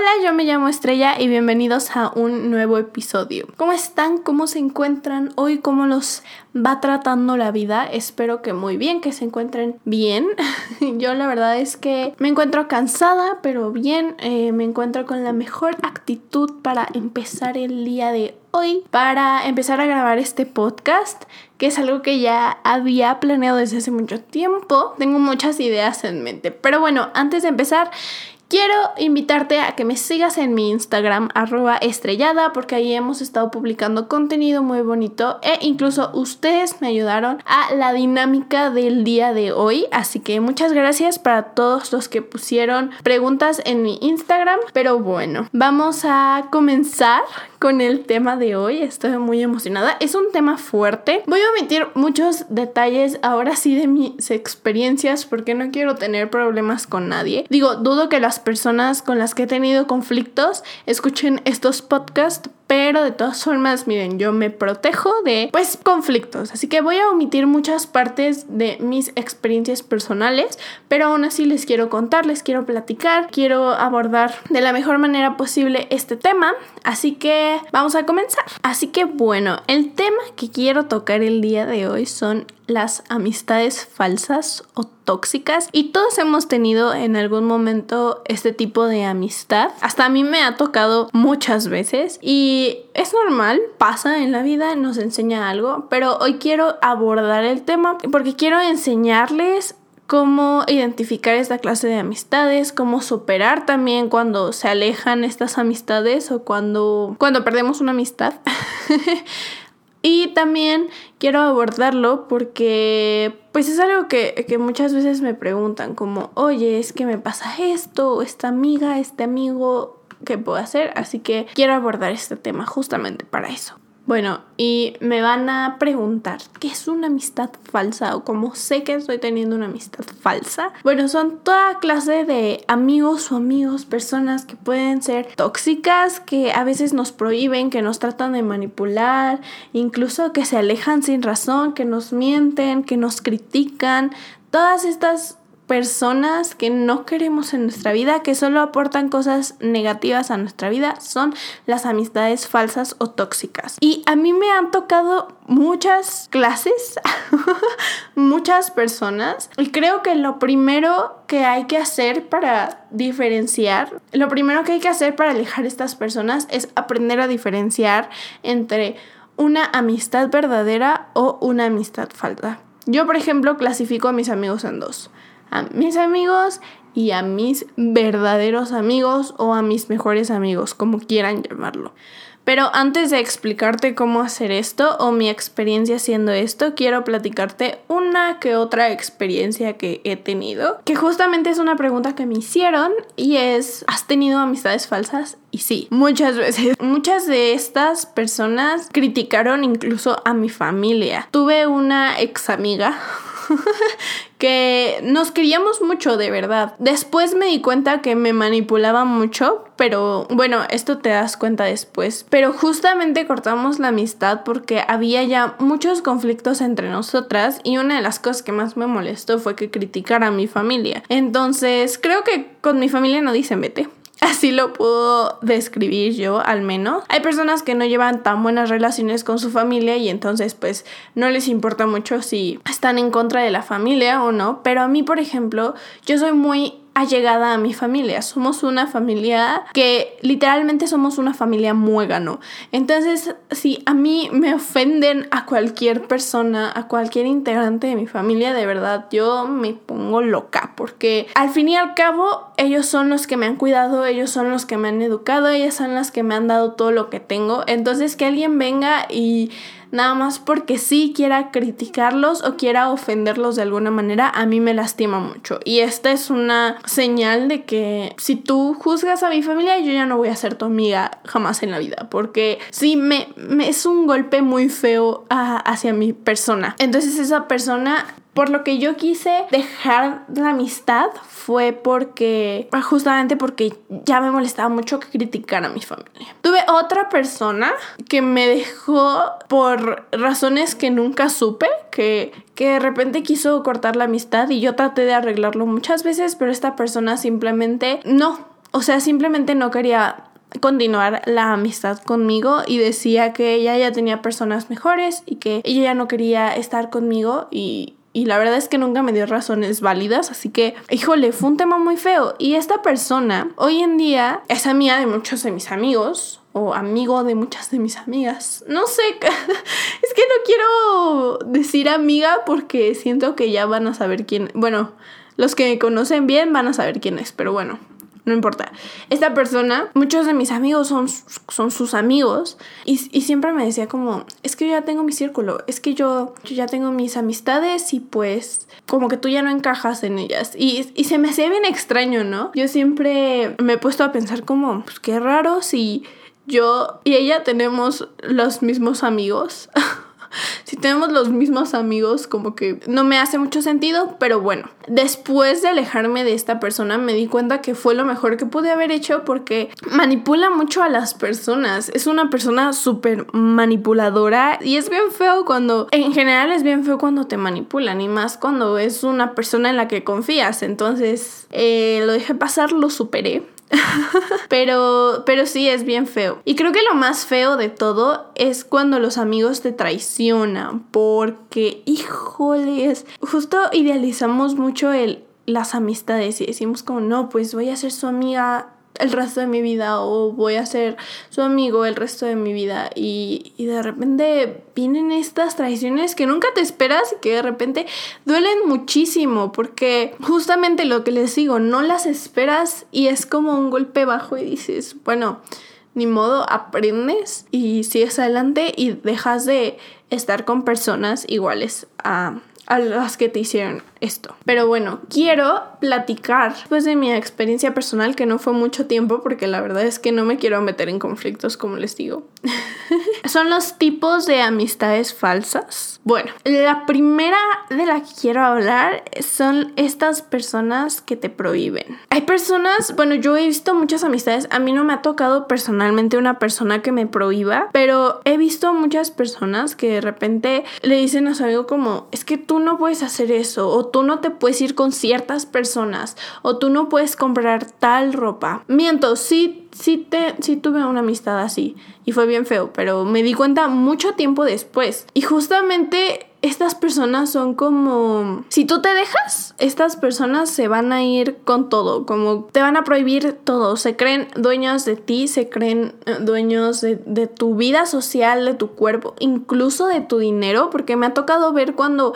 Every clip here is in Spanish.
Hola, yo me llamo Estrella y bienvenidos a un nuevo episodio. ¿Cómo están? ¿Cómo se encuentran hoy? ¿Cómo los va tratando la vida? Espero que muy bien, que se encuentren bien. yo la verdad es que me encuentro cansada, pero bien. Eh, me encuentro con la mejor actitud para empezar el día de hoy, para empezar a grabar este podcast que es algo que ya había planeado desde hace mucho tiempo. Tengo muchas ideas en mente. Pero bueno, antes de empezar, Quiero invitarte a que me sigas en mi Instagram arroba estrellada porque ahí hemos estado publicando contenido muy bonito e incluso ustedes me ayudaron a la dinámica del día de hoy. Así que muchas gracias para todos los que pusieron preguntas en mi Instagram. Pero bueno, vamos a comenzar con el tema de hoy. Estoy muy emocionada. Es un tema fuerte. Voy a omitir muchos detalles ahora sí de mis experiencias porque no quiero tener problemas con nadie. Digo, dudo que las personas con las que he tenido conflictos escuchen estos podcasts, pero de todas formas, miren, yo me protejo de pues conflictos, así que voy a omitir muchas partes de mis experiencias personales, pero aún así les quiero contar, les quiero platicar, quiero abordar de la mejor manera posible este tema, así que vamos a comenzar. Así que bueno, el tema que quiero tocar el día de hoy son las amistades falsas o tóxicas y todos hemos tenido en algún momento este tipo de amistad. Hasta a mí me ha tocado muchas veces y es normal, pasa en la vida, nos enseña algo, pero hoy quiero abordar el tema porque quiero enseñarles cómo identificar esta clase de amistades, cómo superar también cuando se alejan estas amistades o cuando, cuando perdemos una amistad. Y también quiero abordarlo porque pues es algo que, que, muchas veces me preguntan como, oye, es que me pasa esto, esta amiga, este amigo, ¿qué puedo hacer? Así que quiero abordar este tema justamente para eso. Bueno, y me van a preguntar, ¿qué es una amistad falsa? O cómo sé que estoy teniendo una amistad falsa. Bueno, son toda clase de amigos o amigos, personas que pueden ser tóxicas, que a veces nos prohíben, que nos tratan de manipular, incluso que se alejan sin razón, que nos mienten, que nos critican. Todas estas personas que no queremos en nuestra vida, que solo aportan cosas negativas a nuestra vida, son las amistades falsas o tóxicas. Y a mí me han tocado muchas clases, muchas personas, y creo que lo primero que hay que hacer para diferenciar, lo primero que hay que hacer para alejar a estas personas es aprender a diferenciar entre una amistad verdadera o una amistad falsa. Yo, por ejemplo, clasifico a mis amigos en dos a mis amigos y a mis verdaderos amigos o a mis mejores amigos, como quieran llamarlo. Pero antes de explicarte cómo hacer esto o mi experiencia haciendo esto, quiero platicarte una que otra experiencia que he tenido, que justamente es una pregunta que me hicieron y es, ¿has tenido amistades falsas? Y sí, muchas veces. Muchas de estas personas criticaron incluso a mi familia. Tuve una ex amiga que nos queríamos mucho, de verdad. Después me di cuenta que me manipulaba mucho, pero bueno, esto te das cuenta después. Pero justamente cortamos la amistad porque había ya muchos conflictos entre nosotras y una de las cosas que más me molestó fue que criticara a mi familia. Entonces, creo que con mi familia no dicen vete. Así lo puedo describir yo al menos. Hay personas que no llevan tan buenas relaciones con su familia y entonces pues no les importa mucho si están en contra de la familia o no. Pero a mí, por ejemplo, yo soy muy allegada a mi familia. Somos una familia que literalmente somos una familia muégano. Entonces, si a mí me ofenden a cualquier persona, a cualquier integrante de mi familia, de verdad yo me pongo loca porque al fin y al cabo ellos son los que me han cuidado, ellos son los que me han educado, ellas son las que me han dado todo lo que tengo. Entonces, que alguien venga y nada más porque sí quiera criticarlos o quiera ofenderlos de alguna manera, a mí me lastima mucho. Y esta es una señal de que si tú juzgas a mi familia, yo ya no voy a ser tu amiga jamás en la vida, porque sí me, es un golpe muy feo hacia mi persona. Entonces esa persona por lo que yo quise dejar la amistad fue porque, justamente porque ya me molestaba mucho que criticara a mi familia. Tuve otra persona que me dejó por razones que nunca supe, que, que de repente quiso cortar la amistad y yo traté de arreglarlo muchas veces, pero esta persona simplemente no, o sea, simplemente no quería continuar la amistad conmigo y decía que ella ya tenía personas mejores y que ella ya no quería estar conmigo y, y la verdad es que nunca me dio razones válidas, así que, híjole, fue un tema muy feo. Y esta persona hoy en día es amiga de muchos de mis amigos, o amigo de muchas de mis amigas. No sé, es que no quiero decir amiga porque siento que ya van a saber quién, bueno, los que me conocen bien van a saber quién es, pero bueno, no importa. Esta persona, muchos de mis amigos son, son sus amigos y, siempre me decía como, es que yo ya tengo mi círculo, es que yo, yo ya tengo mis amistades y pues como que tú ya no encajas en ellas. Y, y se me hacía bien extraño, ¿no? Yo siempre me he puesto a pensar como, pues qué raro si yo y ella tenemos los mismos amigos. si tenemos los mismos amigos, como que no me hace mucho sentido, pero bueno, después de alejarme de esta persona me di cuenta que fue lo mejor que pude haber hecho porque manipula mucho a las personas. Es una persona súper manipuladora y es bien feo cuando, en general es bien feo cuando te manipulan y más cuando es una persona en la que confías. Entonces, eh, lo dejé pasar, lo superé pero, pero sí es bien feo. Y creo que lo más feo de todo es cuando los amigos te traicionan. Porque, híjoles, justo idealizamos mucho el, las amistades y decimos como, no, pues voy a ser su amiga el resto de mi vida o voy a ser su amigo el resto de mi vida. Y, y, de repente vienen estas traiciones que nunca te esperas y que de repente duelen muchísimo porque justamente lo que les digo, no las esperas y es como un golpe bajo y dices, bueno, ni modo, aprendes y sigues adelante y dejas de estar con personas iguales a, a las que te hicieron esto. Pero bueno, quiero platicar pues de mi experiencia personal que no fue mucho tiempo porque la verdad es que no me quiero meter en conflictos como les digo. Son los tipos de amistades falsas. Bueno, la primera de la que quiero hablar son estas personas que te prohíben. Hay personas, bueno, yo he visto muchas amistades, a mí no me ha tocado personalmente una persona que me prohíba, pero he visto muchas personas que de repente le dicen a su amigo como, es que tú no puedes hacer eso o tú no te puedes ir con ciertas personas o tú no puedes comprar tal ropa. Miento, sí, sí, te, sí tuve una amistad así y fue bien feo, pero me di cuenta mucho tiempo después. Y justamente estas personas son como, si tú te dejas, estas personas se van a ir con todo, como te van a prohibir todo, se creen dueños de ti, se creen eh, dueños de, de tu vida social, de tu cuerpo, incluso de tu dinero, porque me ha tocado ver cuando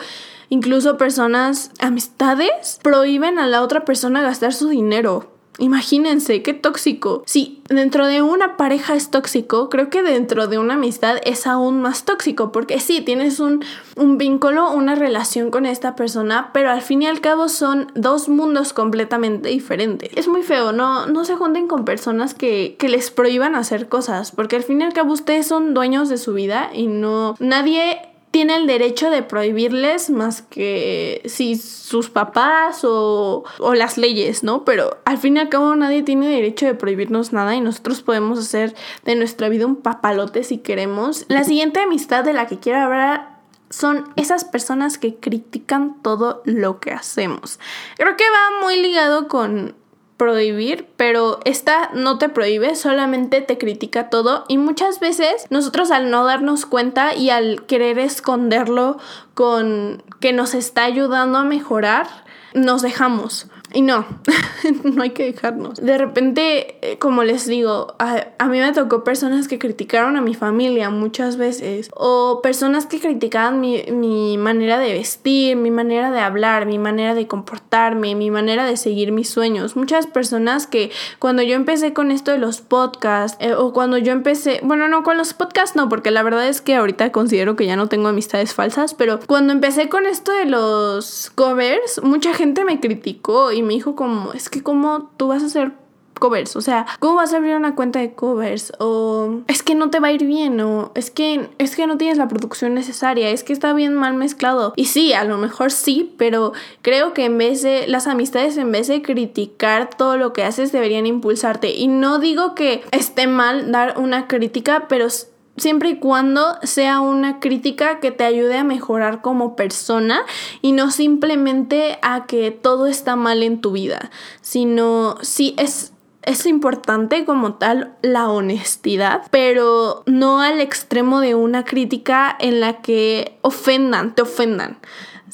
Incluso personas, amistades, prohíben a la otra persona gastar su dinero. Imagínense, qué tóxico. Si dentro de una pareja es tóxico, creo que dentro de una amistad es aún más tóxico, porque sí, tienes un, un, vínculo, una relación con esta persona, pero al fin y al cabo son dos mundos completamente diferentes. Es muy feo, no, no se junten con personas que, que les prohíban hacer cosas, porque al fin y al cabo ustedes son dueños de su vida y no, nadie tiene el derecho de prohibirles más que si sus papás o, o, las leyes, ¿no? Pero al fin y al cabo nadie tiene derecho de prohibirnos nada y nosotros podemos hacer de nuestra vida un papalote si queremos. La siguiente amistad de la que quiero hablar son esas personas que critican todo lo que hacemos. Creo que va muy ligado con prohibir, pero esta no te prohíbe, solamente te critica todo y muchas veces nosotros al no darnos cuenta y al querer esconderlo con que nos está ayudando a mejorar, nos dejamos. Y no, no hay que dejarnos. De repente, eh, como les digo, a, mí me tocó personas que criticaron a mi familia muchas veces. O personas que criticaban mi, mi, manera de vestir, mi manera de hablar, mi manera de comportarme, mi manera de seguir mis sueños. Muchas personas que cuando yo empecé con esto de los podcasts, eh, o cuando yo empecé, bueno, no, con los podcasts no, porque la verdad es que ahorita considero que ya no tengo amistades falsas, pero cuando empecé con esto de los covers, mucha gente me criticó y me dijo como, es que cómo tú vas a hacer covers, o sea, ¿cómo vas a abrir una cuenta de covers? O es que no te va a ir bien, o es que es que no tienes la producción necesaria, es que está bien mal mezclado. Y sí, a lo mejor sí, pero creo que en vez de las amistades en vez de criticar todo lo que haces deberían impulsarte. Y no digo que esté mal dar una crítica, pero siempre y cuando sea una crítica que te ayude a mejorar como persona y no simplemente a que todo está mal en tu vida, sino si es es importante como tal la honestidad, pero no al extremo de una crítica en la que ofendan, te ofendan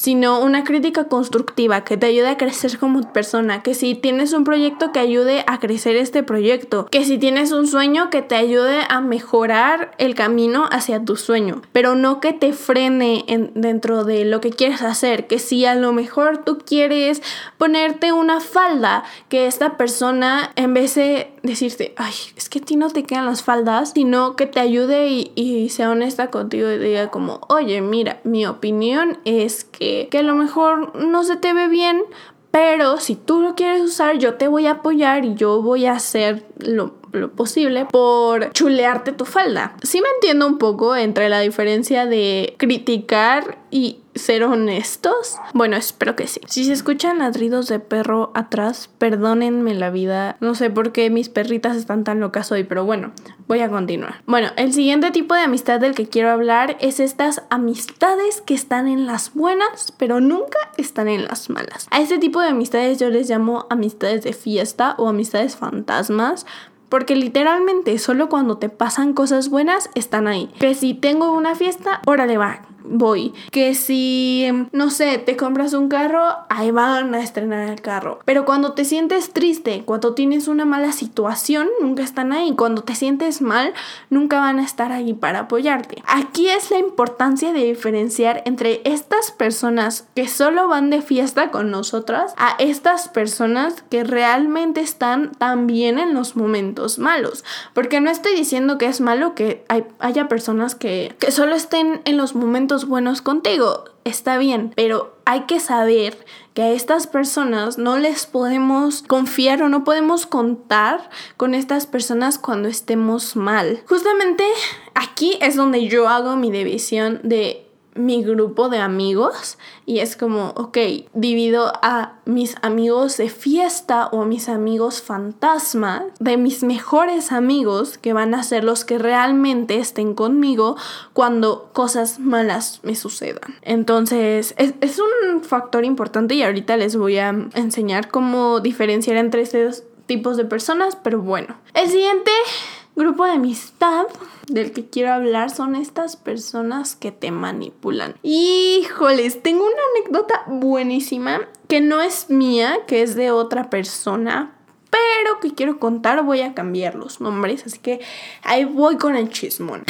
sino una crítica constructiva que te ayude a crecer como persona, que si tienes un proyecto que ayude a crecer este proyecto, que si tienes un sueño que te ayude a mejorar el camino hacia tu sueño, pero no que te frene dentro de lo que quieres hacer, que si a lo mejor tú quieres ponerte una falda, que esta persona en vez de decirte, ay, es que a ti no te quedan las faldas, sino que te ayude y, y sea honesta contigo y diga como, oye, mira, mi opinión es que que, a lo mejor no se te ve bien, pero si tú lo quieres usar, yo te voy a apoyar y yo voy a hacer lo, lo, posible por chulearte tu falda. Sí me entiendo un poco entre la diferencia de criticar y ser honestos? Bueno, espero que sí. Si se escuchan ladridos de perro atrás, perdónenme la vida. No sé por qué mis perritas están tan locas hoy, pero bueno, voy a continuar. Bueno, el siguiente tipo de amistad del que quiero hablar es estas amistades que están en las buenas, pero nunca están en las malas. A este tipo de amistades yo les llamo amistades de fiesta o amistades fantasmas. Porque literalmente solo cuando te pasan cosas buenas están ahí. Que si tengo una fiesta, órale va, voy. Que si, no sé, te compras un carro, ahí van a estrenar el carro. Pero cuando te sientes triste, cuando tienes una mala situación, nunca están ahí. Cuando te sientes mal, nunca van a estar ahí para apoyarte. Aquí es la importancia de diferenciar entre estas personas que solo van de fiesta con nosotras a estas personas que realmente están también en los momentos malos. Porque no estoy diciendo que es malo que haya personas que, que solo estén en los momentos buenos contigo, está bien, pero hay que saber que a estas personas no les podemos confiar o no podemos contar con estas personas cuando estemos mal. Justamente aquí es donde yo hago mi división de mi grupo de amigos y es como, ok, divido a mis amigos de fiesta o a mis amigos fantasma, de mis mejores amigos que van a ser los que realmente estén conmigo cuando cosas malas me sucedan. Entonces, es, es un factor importante y ahorita les voy a enseñar cómo diferenciar entre estos tipos de personas, pero bueno. El siguiente grupo de amistad del que quiero hablar son estas personas que te manipulan. Híjoles, tengo una anécdota buenísima que no es mía, que es de otra persona, pero que quiero contar, voy a cambiar los nombres, así que ahí voy con el chismón.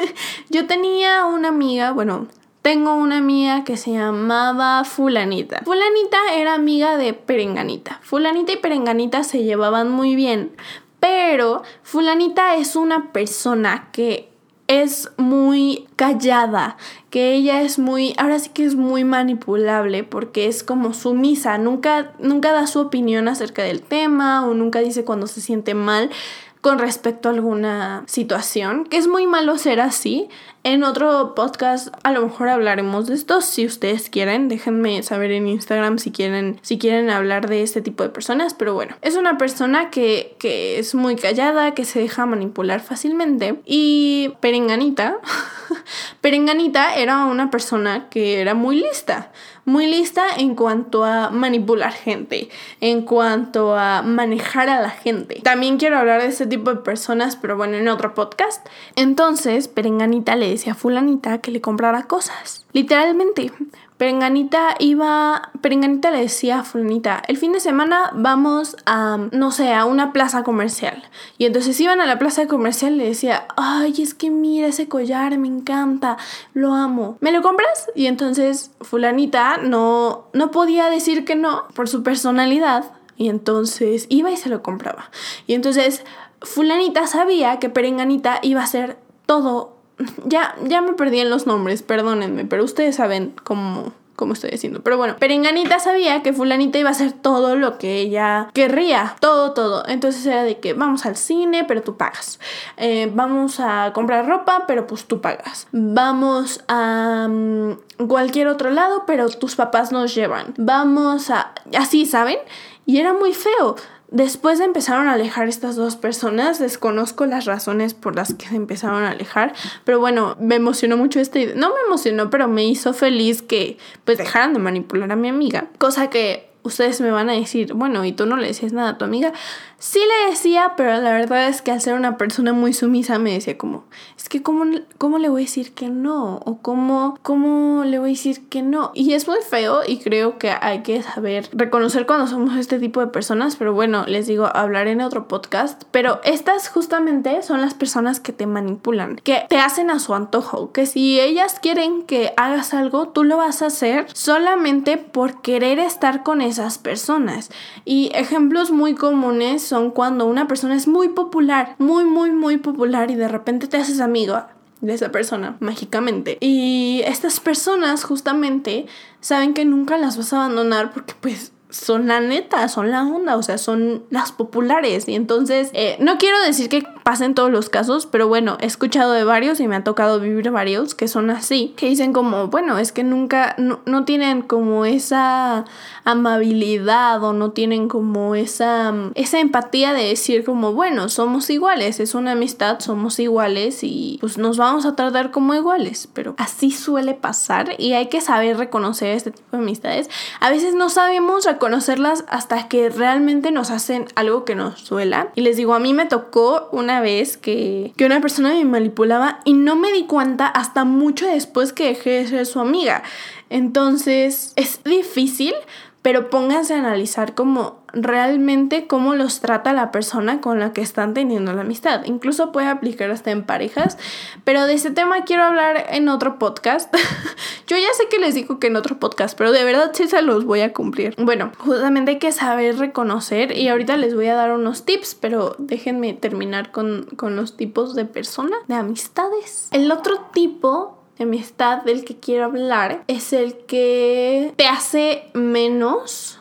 Yo tenía una amiga, bueno, tengo una amiga que se llamaba Fulanita. Fulanita era amiga de Perenganita. Fulanita y Perenganita se llevaban muy bien, pero fulanita es una persona que es muy callada, que ella es muy, ahora sí que es muy manipulable porque es como sumisa, nunca, nunca da su opinión acerca del tema o nunca dice cuando se siente mal con respecto a alguna situación, que es muy malo ser así. En otro podcast a lo mejor hablaremos de esto si ustedes quieren, déjenme saber en Instagram si quieren si quieren hablar de este tipo de personas, pero bueno, es una persona que, que es muy callada, que se deja manipular fácilmente y Perenganita Perenganita era una persona que era muy lista, muy lista en cuanto a manipular gente, en cuanto a manejar a la gente. También quiero hablar de este tipo de personas, pero bueno, en otro podcast. Entonces, Perenganita le decía a fulanita que le comprara cosas. Literalmente, Perenganita iba, Perenganita le decía a Fulanita, el fin de semana vamos a, no sé, a una plaza comercial. Y entonces iban a la plaza comercial y le decía, ay, es que mira ese collar, me encanta, lo amo. ¿Me lo compras? Y entonces Fulanita no, no podía decir que no por su personalidad. Y entonces iba y se lo compraba. Y entonces Fulanita sabía que Perenganita iba a hacer todo ya, ya me perdí en los nombres, perdónenme, pero ustedes saben cómo, cómo estoy diciendo. Pero bueno, Perenganita sabía que fulanita iba a hacer todo lo que ella querría. Todo, todo. Entonces era de que vamos al cine, pero tú pagas. Eh, vamos a comprar ropa, pero pues tú pagas. Vamos a mm, cualquier otro lado, pero tus papás nos llevan. Vamos a... Así, ¿saben? Y era muy feo. Después empezaron a alejar estas dos personas, desconozco las razones por las que se empezaron a alejar, pero bueno, me emocionó mucho este, no me emocionó, pero me hizo feliz que pues dejaran de manipular a mi amiga, cosa que ustedes me van a decir, bueno, ¿y tú no le decías nada a tu amiga? Sí le decía, pero la verdad es que al ser una persona muy sumisa me decía como, es que ¿cómo, cómo le voy a decir que no? ¿O cómo, cómo le voy a decir que no? Y es muy feo y creo que hay que saber reconocer cuando somos este tipo de personas, pero bueno, les digo, hablaré en otro podcast, pero estas justamente son las personas que te manipulan, que te hacen a su antojo, que si ellas quieren que hagas algo, tú lo vas a hacer solamente por querer estar con esas personas. Y ejemplos muy comunes son cuando una persona es muy popular, muy, muy, muy popular y de repente te haces amigo de esa persona mágicamente. Y estas personas justamente saben que nunca las vas a abandonar porque pues son la neta, son la onda, o sea, son las populares. Y entonces, eh, no quiero decir que pasen todos los casos, pero bueno, he escuchado de varios y me ha tocado vivir varios que son así, que dicen como, bueno, es que nunca, no, no tienen como esa amabilidad o no tienen como esa, esa empatía de decir como, bueno, somos iguales, es una amistad, somos iguales y pues nos vamos a tratar como iguales, pero así suele pasar y hay que saber reconocer este tipo de amistades. A veces no sabemos reconocerlas hasta que realmente nos hacen algo que nos duela. Y les digo, a mí me tocó una vez que, que una persona me manipulaba y no me di cuenta hasta mucho después que dejé de ser su amiga. Entonces es difícil pero pónganse a analizar cómo realmente cómo los trata la persona con la que están teniendo la amistad. Incluso puede aplicar hasta en parejas, pero de ese tema quiero hablar en otro podcast. Yo ya sé que les digo que en otro podcast, pero de verdad sí se los voy a cumplir. Bueno, justamente hay que saber reconocer y ahorita les voy a dar unos tips, pero déjenme terminar con, con los tipos de personas, de amistades. El otro tipo amistad del que quiero hablar es el que te hace menos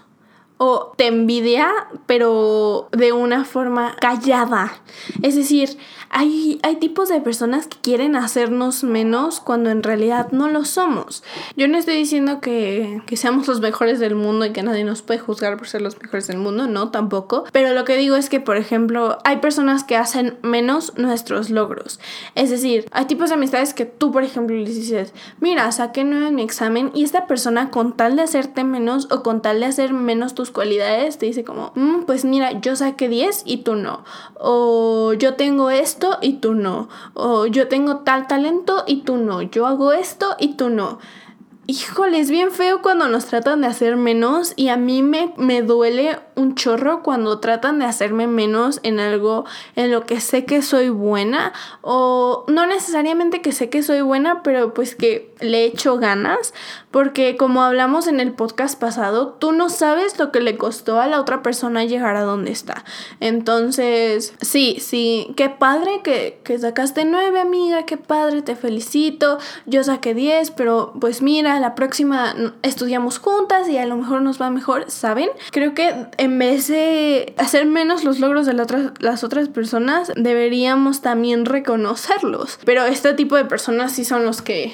o te envidia, pero de una forma callada. Es decir, hay, hay tipos de personas que quieren hacernos menos cuando en realidad no lo somos. Yo no estoy diciendo que, que seamos los mejores del mundo y que nadie nos puede juzgar por ser los mejores del mundo, no, tampoco. Pero lo que digo es que, por ejemplo, hay personas que hacen menos nuestros logros. Es decir, hay tipos de amistades que tú, por ejemplo, les dices, mira, saqué nueve en mi examen y esta persona con tal de hacerte menos o con tal de hacer menos tus cualidades, te dice como, mm, pues mira, yo saqué 10 y tú no. O yo tengo esto y tú no. O yo tengo tal talento y tú no. Yo hago esto y tú no. Híjole, es bien feo cuando nos tratan de hacer menos y a mí me, me duele un chorro cuando tratan de hacerme menos en algo en lo que sé que soy buena o no necesariamente que sé que soy buena, pero pues que le echo ganas porque como hablamos en el podcast pasado, tú no sabes lo que le costó a la otra persona llegar a donde está. Entonces, sí, sí, qué padre que, que sacaste nueve, amiga, qué padre, te felicito. Yo saqué diez, pero pues mira, la próxima estudiamos juntas y a lo mejor nos va mejor, ¿saben? Creo que en vez de hacer menos los logros de las otras personas, deberíamos también reconocerlos. Pero este tipo de personas sí son los que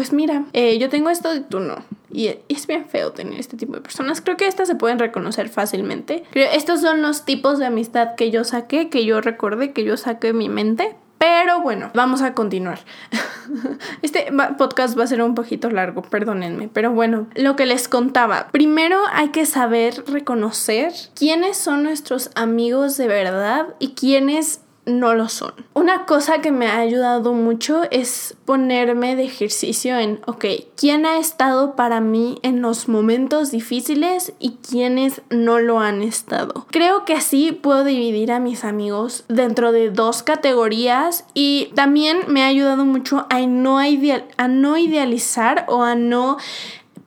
pues mira, eh, yo tengo esto y tú no. Y es bien feo tener este tipo de personas. Creo que estas se pueden reconocer fácilmente. estos son los tipos de amistad que yo saqué, que yo recordé, que yo saqué en mi mente. Pero bueno, vamos a continuar. Este podcast va a ser un poquito largo, perdónenme. Pero bueno, lo que les contaba. Primero hay que saber reconocer quiénes son nuestros amigos de verdad y quiénes no lo son. Una cosa que me ha ayudado mucho es ponerme de ejercicio en, ok, ¿quién ha estado para mí en los momentos difíciles y quiénes no lo han estado? Creo que así puedo dividir a mis amigos dentro de dos categorías y también me ha ayudado mucho a no, a no idealizar o a no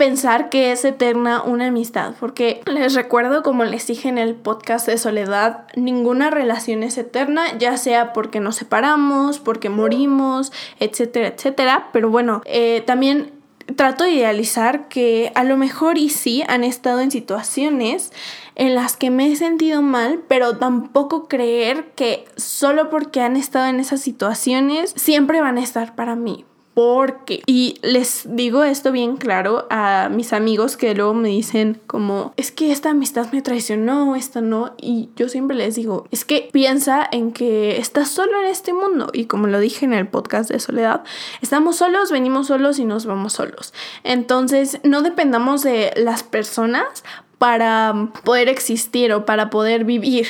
pensar que es eterna una amistad, porque les recuerdo, como les dije en el podcast de Soledad, ninguna relación es eterna, ya sea porque nos separamos, porque morimos, etcétera, etcétera, pero bueno, eh, también trato de idealizar que a lo mejor y sí han estado en situaciones en las que me he sentido mal, pero tampoco creer que solo porque han estado en esas situaciones siempre van a estar para mí porque, y les digo esto bien claro a mis amigos que luego me dicen como, es que esta amistad me traicionó, esta no, y yo siempre les digo, es que piensa en que estás solo en este mundo, y como lo dije en el podcast de Soledad, estamos solos, venimos solos y nos vamos solos. Entonces, no dependamos de las personas para poder existir o para poder vivir.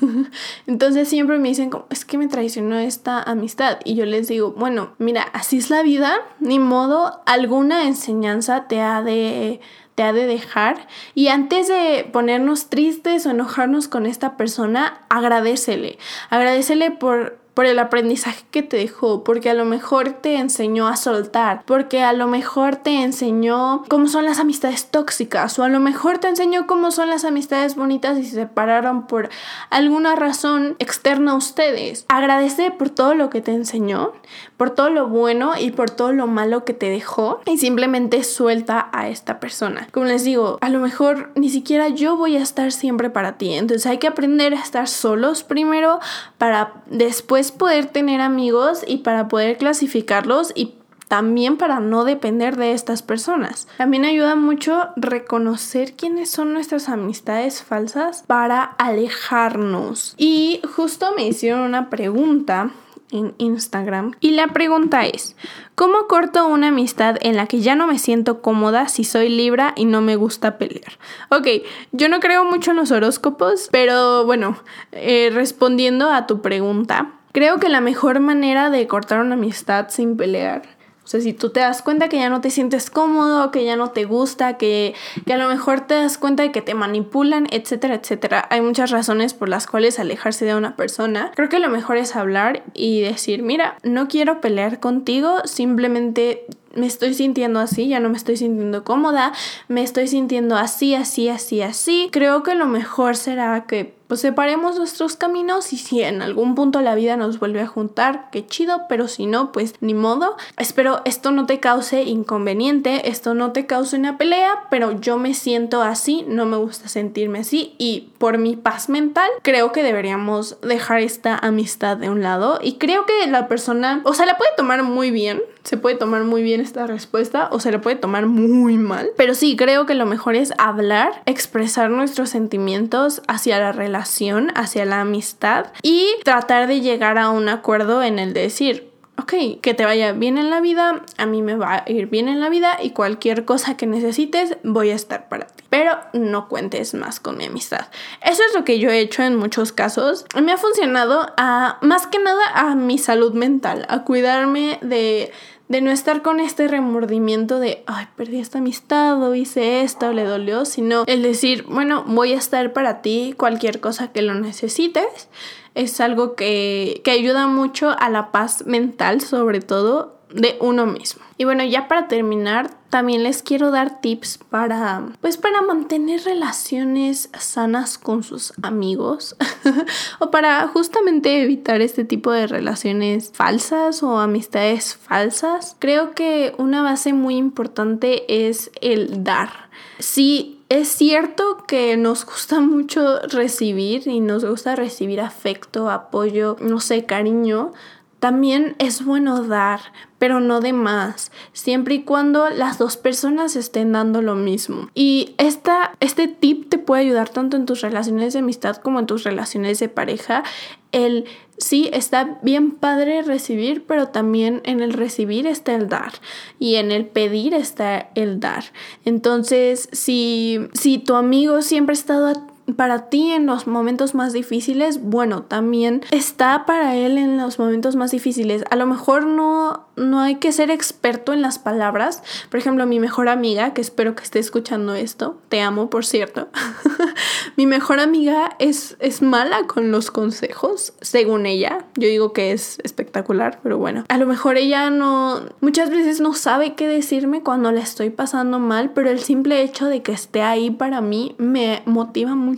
Entonces siempre me dicen, como, es que me traicionó esta amistad. Y yo les digo, bueno, mira, así es la vida, ni modo, alguna enseñanza te ha de te ha de dejar. Y antes de ponernos tristes o enojarnos con esta persona, agradecele. Agradecele por por el aprendizaje que te dejó, porque a lo mejor te enseñó a soltar, porque a lo mejor te enseñó cómo son las amistades tóxicas, o a lo mejor te enseñó cómo son las amistades bonitas y se separaron por alguna razón externa a ustedes. Agradece por todo lo que te enseñó, por todo lo bueno y por todo lo malo que te dejó, y simplemente suelta a esta persona. Como les digo, a lo mejor ni siquiera yo voy a estar siempre para ti, entonces hay que aprender a estar solos primero para después poder tener amigos y para poder clasificarlos y también para no depender de estas personas. También ayuda mucho reconocer quiénes son nuestras amistades falsas para alejarnos. Y justo me hicieron una pregunta en Instagram. Y la pregunta es, ¿cómo corto una amistad en la que ya no me siento cómoda si soy Libra y no me gusta pelear? Ok, yo no creo mucho en los horóscopos, pero bueno, eh, respondiendo a tu pregunta, Creo que la mejor manera de cortar una amistad sin pelear o sea, si tú te das cuenta que ya no te sientes cómodo, que ya no te gusta, que, que, a lo mejor te das cuenta de que te manipulan, etcétera, etcétera. Hay muchas razones por las cuales alejarse de una persona. Creo que lo mejor es hablar y decir, mira, no quiero pelear contigo, simplemente me estoy sintiendo así, ya no me estoy sintiendo cómoda, me estoy sintiendo así, así, así, así. Creo que lo mejor será que pues separemos nuestros caminos y si en algún punto la vida nos vuelve a juntar, qué chido, pero si no, pues ni modo. Espero esto no te cause inconveniente, esto no te cause una pelea, pero yo me siento así, no me gusta sentirme así y por mi paz mental creo que deberíamos dejar esta amistad de un lado y creo que la persona, o sea, la puede tomar muy bien, se puede tomar muy bien esta respuesta o se la puede tomar muy mal, pero sí, creo que lo mejor es hablar, expresar nuestros sentimientos hacia la relación hacia la amistad y tratar de llegar a un acuerdo en el decir, ok, que te vaya bien en la vida, a mí me va a ir bien en la vida y cualquier cosa que necesites voy a estar para ti. Pero no cuentes más con mi amistad. Eso es lo que yo he hecho en muchos casos. Me ha funcionado a, más que nada a mi salud mental, a cuidarme de de no estar con este remordimiento de, ay, perdí esta amistad o hice esto, o le dolió, sino el decir, bueno, voy a estar para ti cualquier cosa que lo necesites. Es algo que, que ayuda mucho a la paz mental, sobre todo de uno mismo. Y bueno, ya para terminar, también les quiero dar tips para pues para mantener relaciones sanas con sus amigos o para justamente evitar este tipo de relaciones falsas o amistades falsas. Creo que una base muy importante es el dar. Sí, es cierto que nos gusta mucho recibir y nos gusta recibir afecto, apoyo, no sé, cariño, también es bueno dar, pero no de más, siempre y cuando las dos personas estén dando lo mismo. Y esta, este tip te puede ayudar tanto en tus relaciones de amistad como en tus relaciones de pareja. El sí está bien padre recibir, pero también en el recibir está el dar y en el pedir está el dar. Entonces, si, si tu amigo siempre ha estado para ti en los momentos más difíciles, bueno, también está para él en los momentos más difíciles. A lo mejor no, no hay que ser experto en las palabras. Por ejemplo, mi mejor amiga, que espero que esté escuchando esto, te amo, por cierto. mi mejor amiga es, es mala con los consejos, según ella. Yo digo que es espectacular, pero bueno. A lo mejor ella no, muchas veces no sabe qué decirme cuando le estoy pasando mal, pero el simple hecho de que esté ahí para mí me motiva mucho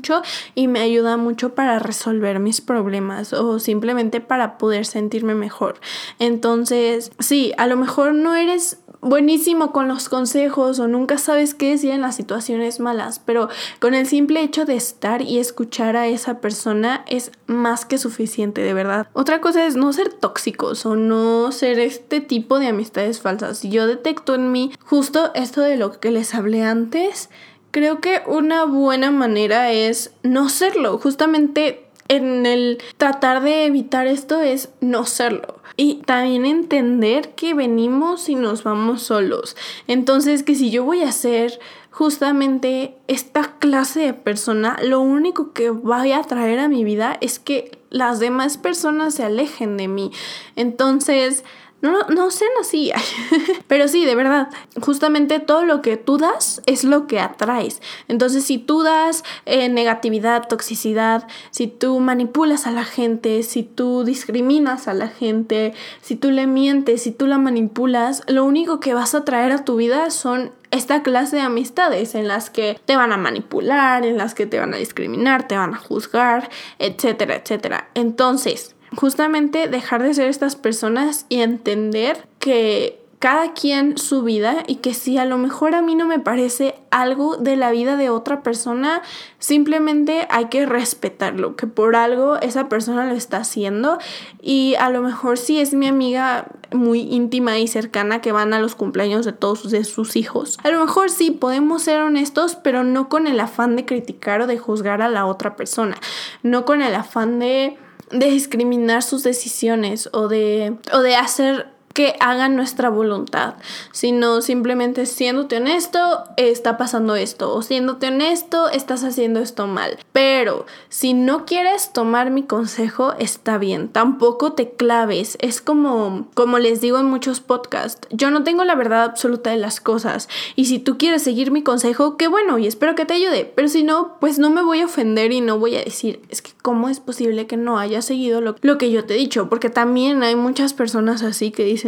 y me ayuda mucho para resolver mis problemas o simplemente para poder sentirme mejor. Entonces, sí, a lo mejor no eres buenísimo con los consejos o nunca sabes qué decir en las situaciones malas, pero con el simple hecho de estar y escuchar a esa persona es más que suficiente, de verdad. Otra cosa es no ser tóxicos o no ser este tipo de amistades falsas. Yo detecto en mí justo esto de lo que les hablé antes, Creo que una buena manera es no serlo, justamente en el tratar de evitar esto es no serlo. Y también entender que venimos y nos vamos solos. Entonces, que si yo voy a ser justamente esta clase de persona, lo único que vaya a traer a mi vida es que las demás personas se alejen de mí. Entonces, no, no sean así. Pero sí, de verdad, justamente todo lo que tú das es lo que atraes. Entonces, si tú das eh, negatividad, toxicidad, si tú manipulas a la gente, si tú discriminas a la gente, si tú le mientes, si tú la manipulas, lo único que vas a traer a tu vida son esta clase de amistades en las que te van a manipular, en las que te van a discriminar, te van a juzgar, etcétera, etcétera. Entonces, justamente dejar de ser estas personas y entender que cada quien su vida y que si a lo mejor a mí no me parece algo de la vida de otra persona, simplemente hay que respetarlo, que por algo esa persona lo está haciendo y a lo mejor si es mi amiga muy íntima y cercana que van a los cumpleaños de todos de sus hijos. A lo mejor sí podemos ser honestos, pero no con el afán de criticar o de juzgar a la otra persona, no con el afán de de discriminar sus decisiones o de, o de hacer que hagan nuestra voluntad, sino simplemente siéndote honesto, está pasando esto, o siéndote honesto, estás haciendo esto mal. Pero si no quieres tomar mi consejo, está bien, tampoco te claves. Es como, como les digo en muchos podcasts, yo no tengo la verdad absoluta de las cosas, y si tú quieres seguir mi consejo, qué bueno, y espero que te ayude, pero si no, pues no me voy a ofender y no voy a decir, es que cómo es posible que no haya seguido lo, lo que yo te he dicho, porque también hay muchas personas así que dicen,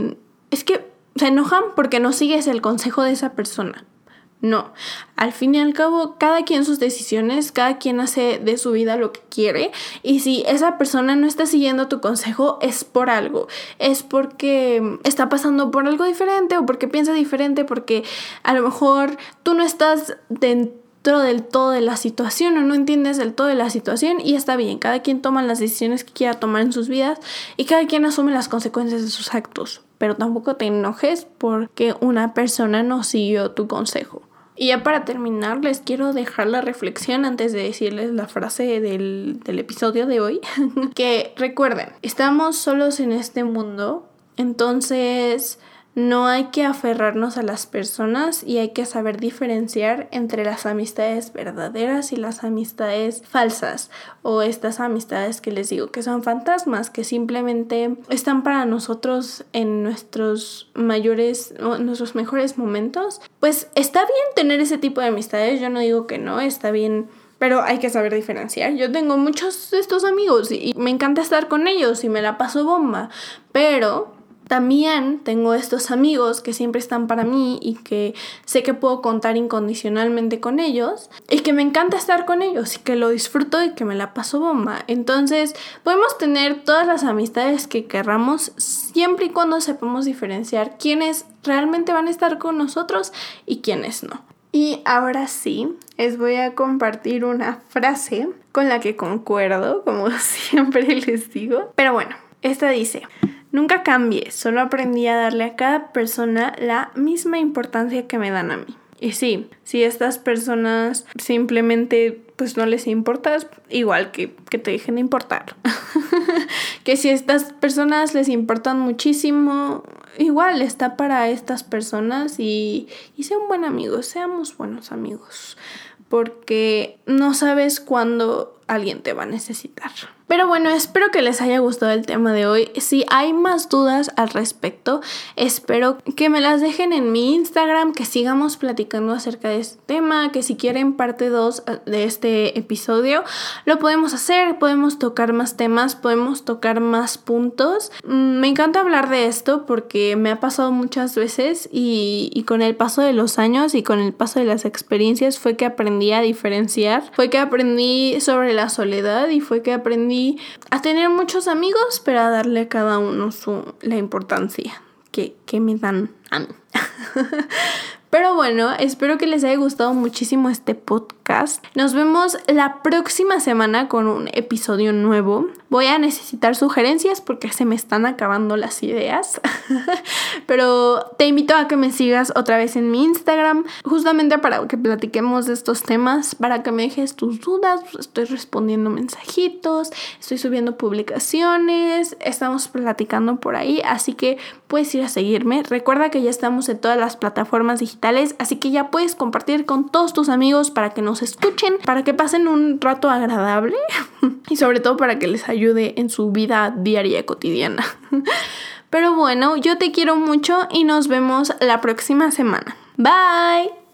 es que se enojan porque no sigues el consejo de esa persona. No, al fin y al cabo, cada quien sus decisiones, cada quien hace de su vida lo que quiere y si esa persona no está siguiendo tu consejo es por algo, es porque está pasando por algo diferente o porque piensa diferente, porque a lo mejor tú no estás dentro del todo de la situación o no entiendes del todo de la situación y está bien, cada quien toma las decisiones que quiera tomar en sus vidas y cada quien asume las consecuencias de sus actos pero tampoco te enojes porque una persona no siguió tu consejo. Y ya para terminar, les quiero dejar la reflexión antes de decirles la frase del, del episodio de hoy. que recuerden, estamos solos en este mundo, entonces no hay que aferrarnos a las personas y hay que saber diferenciar entre las amistades verdaderas y las amistades falsas o estas amistades que les digo que son fantasmas, que simplemente están para nosotros en nuestros mayores, nuestros mejores momentos. Pues está bien tener ese tipo de amistades, yo no digo que no, está bien pero hay que saber diferenciar. Yo tengo muchos de estos amigos y me encanta estar con ellos y me la paso bomba, pero también tengo estos amigos que siempre están para mí y que sé que puedo contar incondicionalmente con ellos y que me encanta estar con ellos y que lo disfruto y que me la paso bomba. Entonces podemos tener todas las amistades que querramos siempre y cuando sepamos diferenciar quiénes realmente van a estar con nosotros y quiénes no. Y ahora sí, les voy a compartir una frase con la que concuerdo, como siempre les digo. Pero bueno, esta dice, Nunca cambié, solo aprendí a darle a cada persona la misma importancia que me dan a mí. Y sí, si estas personas simplemente pues no les importas, igual que, que te dejen de importar. que si estas personas les importan muchísimo, igual está para estas personas y, y sean buen amigos, seamos buenos amigos. Porque no sabes cuándo alguien te va a necesitar. Pero bueno, espero que les haya gustado el tema de hoy. Si hay más dudas al respecto, espero que me las dejen en mi Instagram, que sigamos platicando acerca de este tema, que si quieren parte 2 eh, de este episodio, lo podemos hacer, podemos tocar más temas, podemos tocar más puntos. Mm, me encanta hablar de esto porque me ha pasado muchas veces y, y con el paso de los años y con el paso de las experiencias fue que aprendí a diferenciar, fue que aprendí sobre la soledad y fue que aprendí a tener muchos amigos, pero a darle a cada uno su, la importancia que, que me dan a mí. Pero bueno, espero que les haya gustado muchísimo este podcast Nos vemos la próxima semana con un episodio nuevo. Voy a necesitar sugerencias porque se me están acabando las ideas. Pero te invito a que me sigas otra vez en mi Instagram, justamente para que platiquemos de estos temas, para que me dejes tus dudas. Estoy respondiendo mensajitos, estoy subiendo publicaciones, estamos platicando por ahí, así que puedes ir a seguirme. Recuerda que ya estamos en todas las plataformas digitales, así que ya puedes compartir con todos tus amigos para que escuchen, para que pasen un rato agradable y sobre todo para que les ayude en su vida diaria cotidiana. Pero bueno, yo te quiero mucho y nos vemos la próxima semana. Bye.